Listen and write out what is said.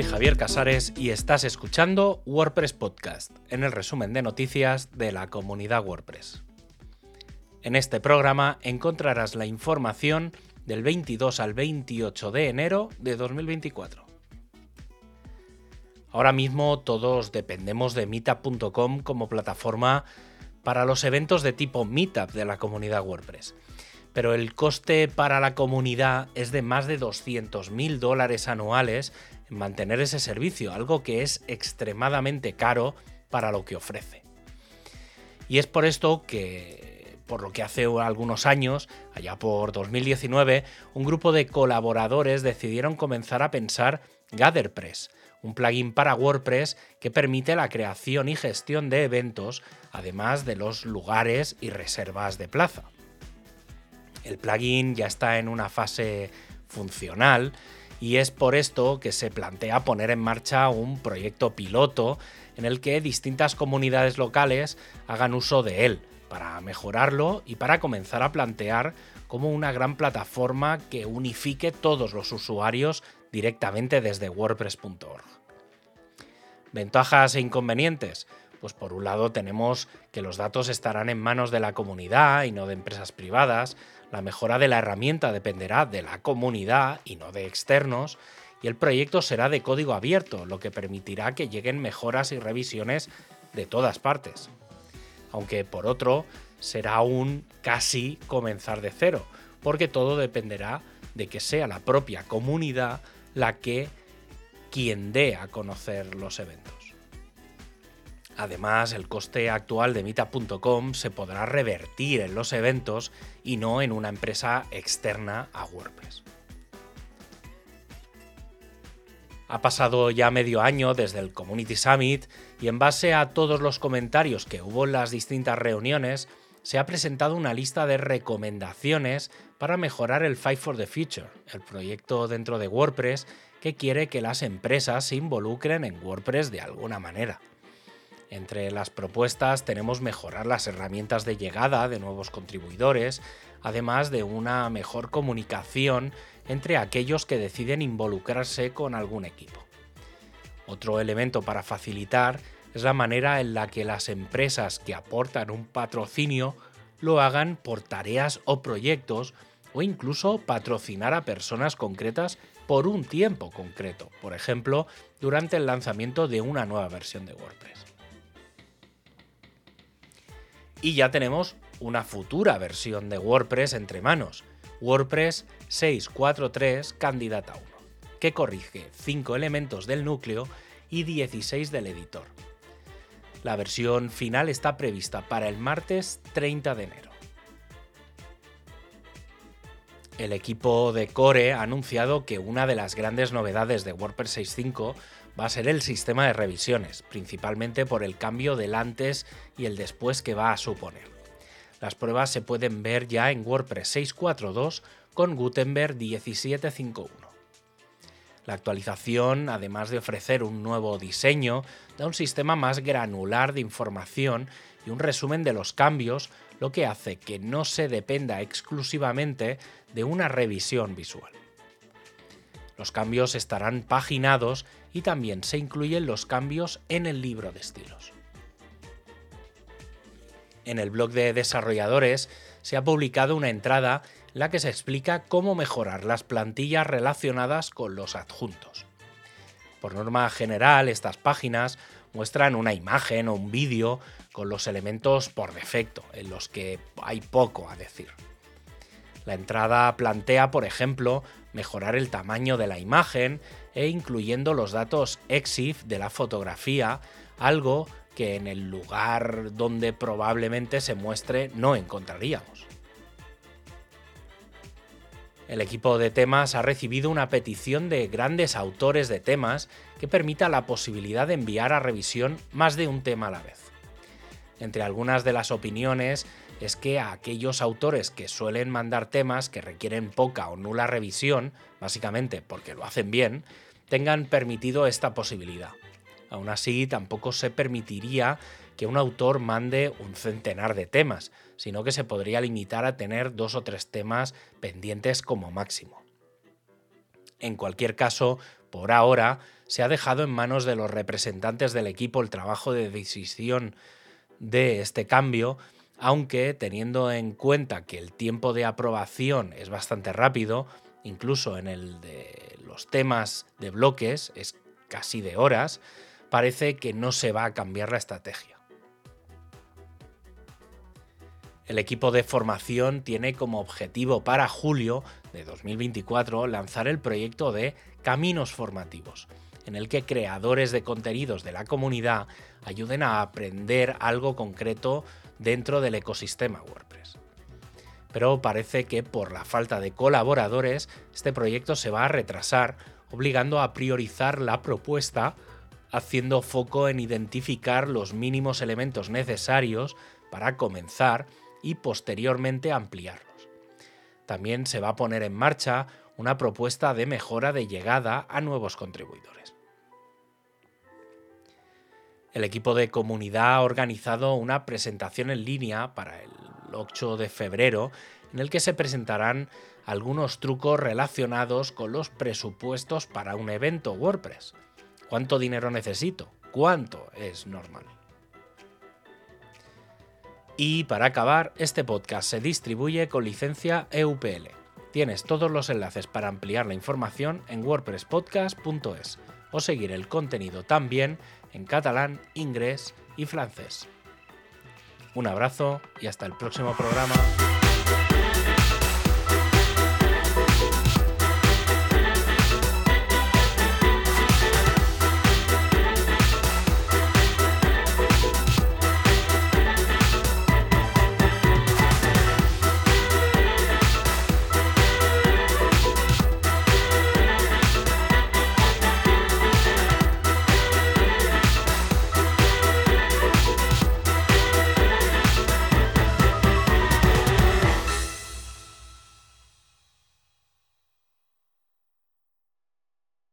Soy Javier Casares y estás escuchando WordPress Podcast, en el resumen de noticias de la comunidad WordPress. En este programa encontrarás la información del 22 al 28 de enero de 2024. Ahora mismo todos dependemos de meetup.com como plataforma para los eventos de tipo Meetup de la comunidad WordPress. Pero el coste para la comunidad es de más de 200.000 dólares anuales en mantener ese servicio, algo que es extremadamente caro para lo que ofrece. Y es por esto que, por lo que hace algunos años, allá por 2019, un grupo de colaboradores decidieron comenzar a pensar GatherPress, un plugin para WordPress que permite la creación y gestión de eventos, además de los lugares y reservas de plaza. El plugin ya está en una fase funcional y es por esto que se plantea poner en marcha un proyecto piloto en el que distintas comunidades locales hagan uso de él para mejorarlo y para comenzar a plantear como una gran plataforma que unifique todos los usuarios directamente desde wordpress.org. Ventajas e inconvenientes. Pues por un lado tenemos que los datos estarán en manos de la comunidad y no de empresas privadas, la mejora de la herramienta dependerá de la comunidad y no de externos, y el proyecto será de código abierto, lo que permitirá que lleguen mejoras y revisiones de todas partes. Aunque por otro, será un casi comenzar de cero, porque todo dependerá de que sea la propia comunidad la que quien dé a conocer los eventos. Además, el coste actual de Mita.com se podrá revertir en los eventos y no en una empresa externa a WordPress. Ha pasado ya medio año desde el Community Summit y en base a todos los comentarios que hubo en las distintas reuniones, se ha presentado una lista de recomendaciones para mejorar el Fight for the Future, el proyecto dentro de WordPress que quiere que las empresas se involucren en WordPress de alguna manera. Entre las propuestas tenemos mejorar las herramientas de llegada de nuevos contribuidores, además de una mejor comunicación entre aquellos que deciden involucrarse con algún equipo. Otro elemento para facilitar es la manera en la que las empresas que aportan un patrocinio lo hagan por tareas o proyectos o incluso patrocinar a personas concretas por un tiempo concreto, por ejemplo, durante el lanzamiento de una nueva versión de WordPress. Y ya tenemos una futura versión de WordPress entre manos, WordPress 6.4.3 Candidata 1, que corrige 5 elementos del núcleo y 16 del editor. La versión final está prevista para el martes 30 de enero. El equipo de Core ha anunciado que una de las grandes novedades de WordPress 6.5 va a ser el sistema de revisiones, principalmente por el cambio del antes y el después que va a suponer. Las pruebas se pueden ver ya en WordPress 6.4.2 con Gutenberg 17.5.1. La actualización, además de ofrecer un nuevo diseño, da un sistema más granular de información y un resumen de los cambios, lo que hace que no se dependa exclusivamente de una revisión visual. Los cambios estarán paginados y también se incluyen los cambios en el libro de estilos. En el blog de desarrolladores se ha publicado una entrada en la que se explica cómo mejorar las plantillas relacionadas con los adjuntos. Por norma general, estas páginas muestran una imagen o un vídeo con los elementos por defecto, en los que hay poco a decir. La entrada plantea, por ejemplo, mejorar el tamaño de la imagen e incluyendo los datos EXIF de la fotografía, algo que en el lugar donde probablemente se muestre no encontraríamos. El equipo de temas ha recibido una petición de grandes autores de temas que permita la posibilidad de enviar a revisión más de un tema a la vez. Entre algunas de las opiniones es que a aquellos autores que suelen mandar temas que requieren poca o nula revisión, básicamente porque lo hacen bien, tengan permitido esta posibilidad. Aún así, tampoco se permitiría que un autor mande un centenar de temas, sino que se podría limitar a tener dos o tres temas pendientes como máximo. En cualquier caso, Por ahora, se ha dejado en manos de los representantes del equipo el trabajo de decisión de este cambio, aunque teniendo en cuenta que el tiempo de aprobación es bastante rápido, incluso en el de los temas de bloques es casi de horas, parece que no se va a cambiar la estrategia. El equipo de formación tiene como objetivo para julio de 2024 lanzar el proyecto de Caminos Formativos, en el que creadores de contenidos de la comunidad ayuden a aprender algo concreto dentro del ecosistema WordPress. Pero parece que por la falta de colaboradores, este proyecto se va a retrasar, obligando a priorizar la propuesta, haciendo foco en identificar los mínimos elementos necesarios para comenzar y posteriormente ampliarlos. También se va a poner en marcha una propuesta de mejora de llegada a nuevos contribuidores. El equipo de comunidad ha organizado una presentación en línea para el 8 de febrero en el que se presentarán algunos trucos relacionados con los presupuestos para un evento WordPress. ¿Cuánto dinero necesito? ¿Cuánto es normal? Y para acabar, este podcast se distribuye con licencia EUPL. Tienes todos los enlaces para ampliar la información en wordpresspodcast.es o seguir el contenido también en catalán, inglés y francés. Un abrazo y hasta el próximo programa.